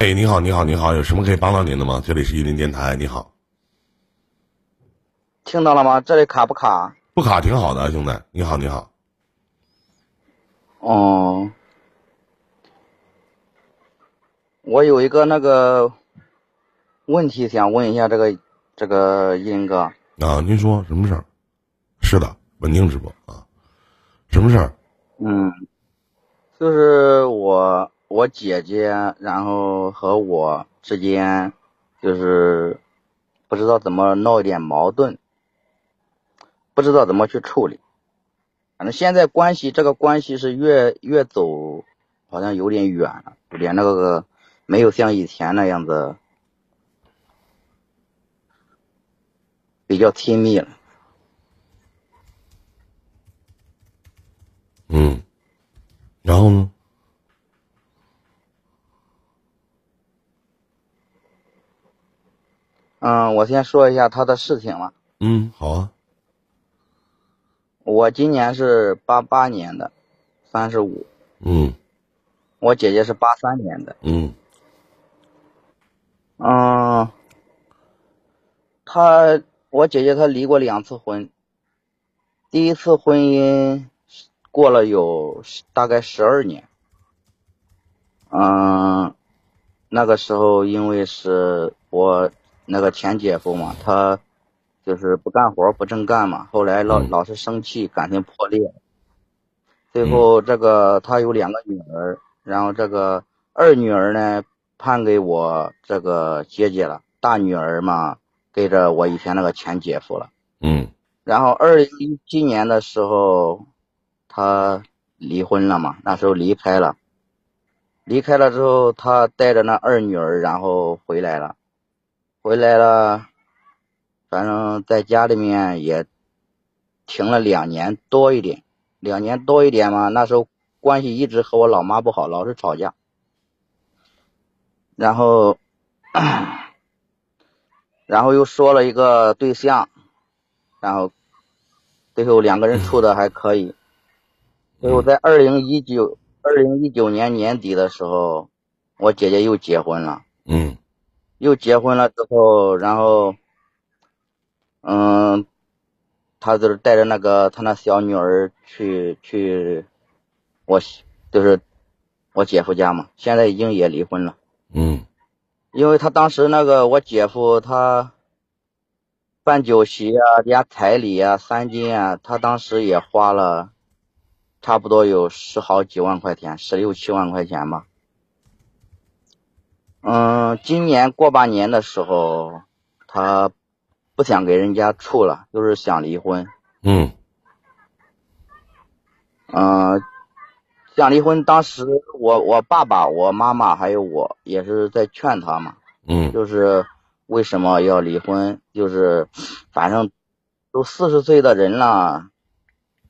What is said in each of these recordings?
哎，你好，你好，你好，有什么可以帮到您的吗？这里是伊林电台，你好。听到了吗？这里卡不卡？不卡，挺好的，兄弟。你好，你好。哦，我有一个那个问题想问一下这个这个英哥。啊，您说什么事儿？是的，稳定直播啊。什么事儿？嗯，就是我我姐姐，然后和我之间就是不知道怎么闹一点矛盾。不知道怎么去处理，反正现在关系这个关系是越越走，好像有点远了，有点那个没有像以前那样子比较亲密了。嗯，然后呢？嗯，我先说一下他的事情吧。嗯，好啊。我今年是八八年的，三十五。嗯。我姐姐是八三年的。嗯。嗯。她，我姐姐她离过两次婚。第一次婚姻过了有大概十二年。嗯，那个时候因为是我那个前姐夫嘛，他。就是不干活不正干嘛，后来老老是生气，感情破裂。最后这个他有两个女儿，然后这个二女儿呢判给我这个姐姐了，大女儿嘛给着我以前那个前姐夫了。嗯。然后二零一七年的时候，他离婚了嘛，那时候离开了。离开了之后，他带着那二女儿，然后回来了，回来了。反正在家里面也停了两年多一点，两年多一点嘛。那时候关系一直和我老妈不好，老是吵架。然后，然后又说了一个对象，然后最后两个人处的还可以。最后在二零一九二零一九年年底的时候，我姐姐又结婚了。嗯。又结婚了之后，然后。嗯，他就是带着那个他那小女儿去去，我就是我姐夫家嘛，现在已经也离婚了。嗯，因为他当时那个我姐夫他办酒席啊，加彩礼啊，三金啊，他当时也花了差不多有十好几万块钱，十六七万块钱吧。嗯，今年过半年的时候，他。不想给人家处了，就是想离婚。嗯，嗯，想离婚。当时我我爸爸、我妈妈还有我也是在劝他嘛。嗯，就是为什么要离婚？就是反正都四十岁的人了，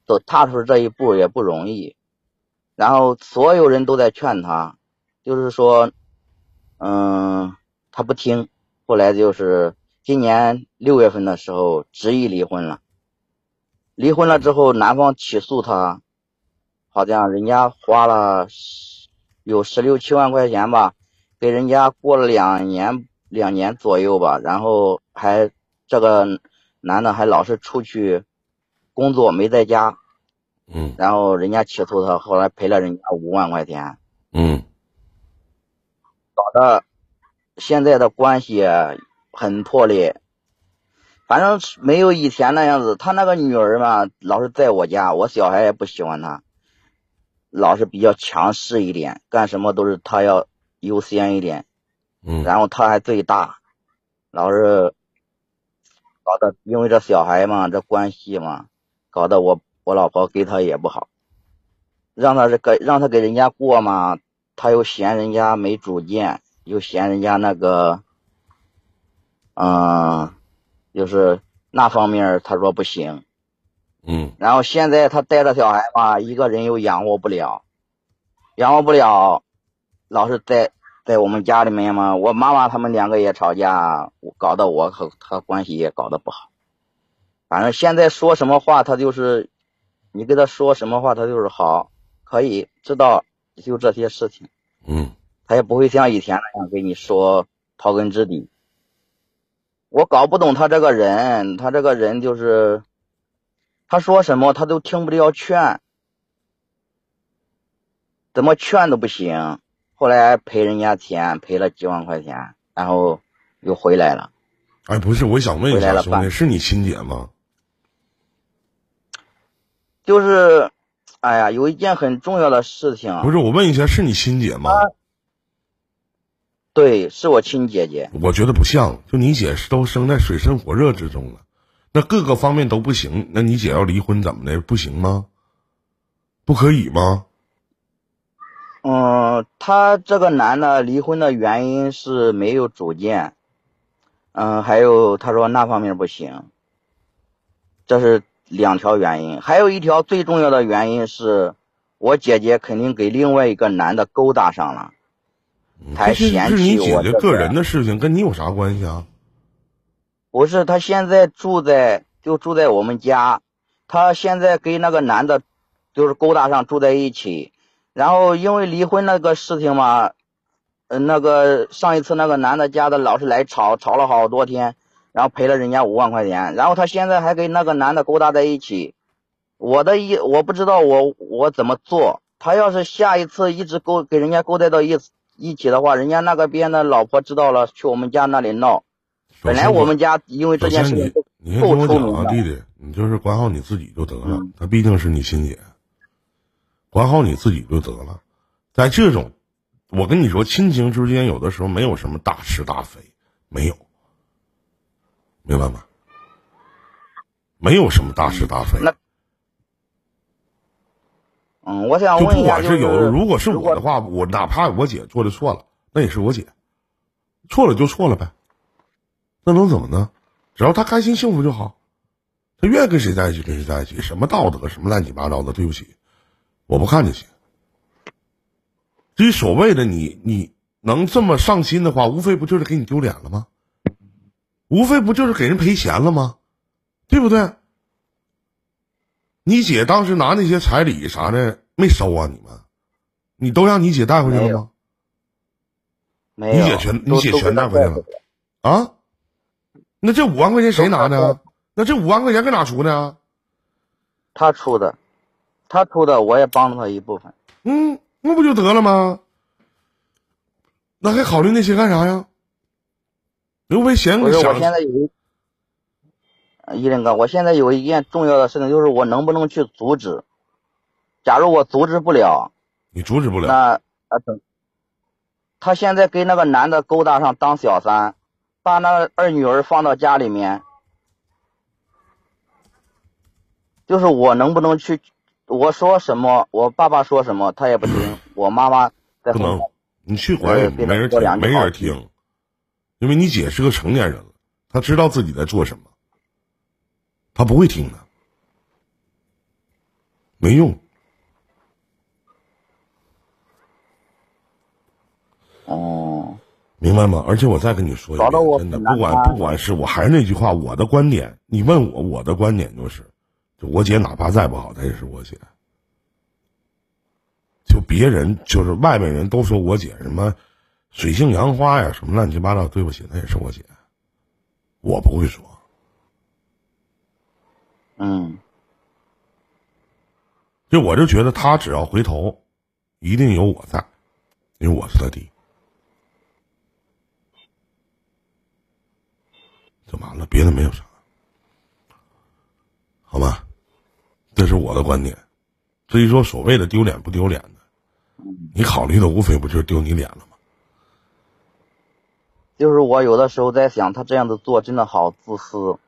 都踏出这一步也不容易。然后所有人都在劝他，就是说，嗯，他不听。后来就是。今年六月份的时候，执意离婚了。离婚了之后，男方起诉他，好像人家花了有十六七万块钱吧，给人家过了两年两年左右吧，然后还这个男的还老是出去工作没在家，嗯，然后人家起诉他，后来赔了人家五万块钱，嗯，搞得现在的关系。很破裂，反正没有以前那样子。他那个女儿嘛，老是在我家，我小孩也不喜欢他，老是比较强势一点，干什么都是他要优先一点。嗯。然后他还最大，老是搞得因为这小孩嘛，这关系嘛，搞得我我老婆给他也不好，让他是给让他给人家过嘛，他又嫌人家没主见，又嫌人家那个。嗯，就是那方面，他说不行。嗯。然后现在他带着小孩吧，一个人又养活不了，养活不了，老是在在我们家里面嘛。我妈妈他们两个也吵架，搞得我和他关系也搞得不好。反正现在说什么话，他就是，你跟他说什么话，他就是好，可以知道，就这些事情。嗯。他也不会像以前那样给你说刨根知底。我搞不懂他这个人，他这个人就是，他说什么他都听不了劝，怎么劝都不行。后来赔人家钱，赔了几万块钱，然后又回来了。哎，不是，我想问一下兄弟，是你亲姐吗？就是，哎呀，有一件很重要的事情，不是，我问一下，是你亲姐吗？对，是我亲姐姐。我觉得不像，就你姐都生在水深火热之中了，那各个方面都不行，那你姐要离婚怎么的？不行吗？不可以吗？嗯，他这个男的离婚的原因是没有主见，嗯，还有他说那方面不行，这是两条原因，还有一条最重要的原因是我姐姐肯定给另外一个男的勾搭上了，才嫌是你弃我这姐姐个人的事情，跟你有啥关系啊？不是，她现在住在就住在我们家，她现在跟那个男的，就是勾搭上住在一起，然后因为离婚那个事情嘛，呃，那个上一次那个男的家的老是来吵，吵了好多天，然后赔了人家五万块钱，然后他现在还跟那个男的勾搭在一起，我的意我不知道我我怎么做，他要是下一次一直勾给人家勾搭到一一起的话，人家那个边的老婆知道了，去我们家那里闹。本来我们家因为这件事情你先听我讲啊，弟弟，你就是管好你自己就得了嗯。她毕竟是你亲姐，管好你自己就得了。在这种，我跟你说，亲情之间有的时候没有什么大是大非，没有，明白吗？没有什么大是大非。那嗯，我想就不问一下，就是管有，如果是我的话，我哪怕我姐做的错了，那也是我姐，错了就错了呗，那能怎么呢？只要她开心幸福就好，她愿意跟谁在一起跟谁在一起，什么道德什么乱七八糟的，对不起，我不看这些。至于所谓的你你能这么上心的话，无非不就是给你丢脸了吗？无非不就是给人赔钱了吗？对不对？你姐当时拿那些彩礼啥的没收啊？你们，你都让你姐带回去了吗？没有，你姐全你姐全带回去了啊？那这五万块钱谁拿的啊？那这五万块钱搁哪出的啊？他出的，他出的，我也帮了他一部分。嗯，那不就得了吗？那还考虑那些干啥呀？刘备闲不是，我现在有一，林哥，我现在有一件重要的事情，就是我能不能去阻止？假如我阻止不了，你阻止不了。那啊等，他现在跟那个男的勾搭上当小三，把那个二女儿放到家里面，就是我能不能去？我说什么，我爸爸说什么，他也不听。我妈妈在不能，你去管也没人听，没人听，因为你姐是个成年人了，她知道自己在做什么，她不会听的，没用。哦，明白吗？而且我再跟你说一遍，真的，不管不管是我还是那句话，我的观点，你问我，我的观点就是，就我姐哪怕再不好，她也是我姐。就别人就是外面人都说我姐什么水性杨花呀，什么乱七八糟，对不起，那也是我姐，我不会说。嗯，就我就觉得他只要回头，一定有我在，因为我是他弟。就完了，别的没有啥，好吧？这是我的观点。至于说所谓的丢脸不丢脸的，你考虑的无非不就是丢你脸了吗？就是我有的时候在想，他这样子做真的好自私。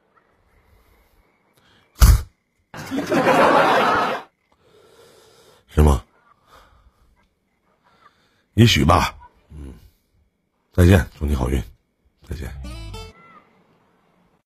是吗？也许吧。嗯，再见，祝你好运，再见。